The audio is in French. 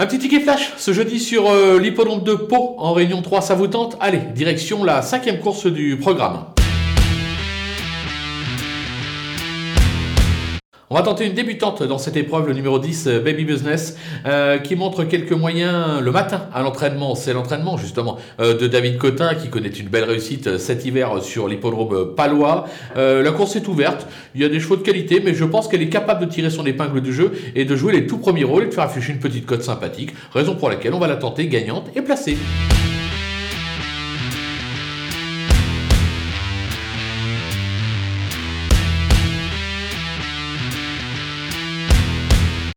Un petit ticket flash ce jeudi sur euh, l'hippodrome de Pau en Réunion 3, ça vous Allez, direction la cinquième course du programme. On va tenter une débutante dans cette épreuve, le numéro 10, euh, Baby Business, euh, qui montre quelques moyens le matin à l'entraînement. C'est l'entraînement justement euh, de David Cotin qui connaît une belle réussite cet hiver sur l'hippodrome palois. la course est ouverte, il y a des chevaux de qualité, mais je pense qu'elle est capable de tirer son épingle du jeu et de jouer les tout premiers rôles et de faire afficher une petite cote sympathique, raison pour laquelle on va la tenter gagnante et placée.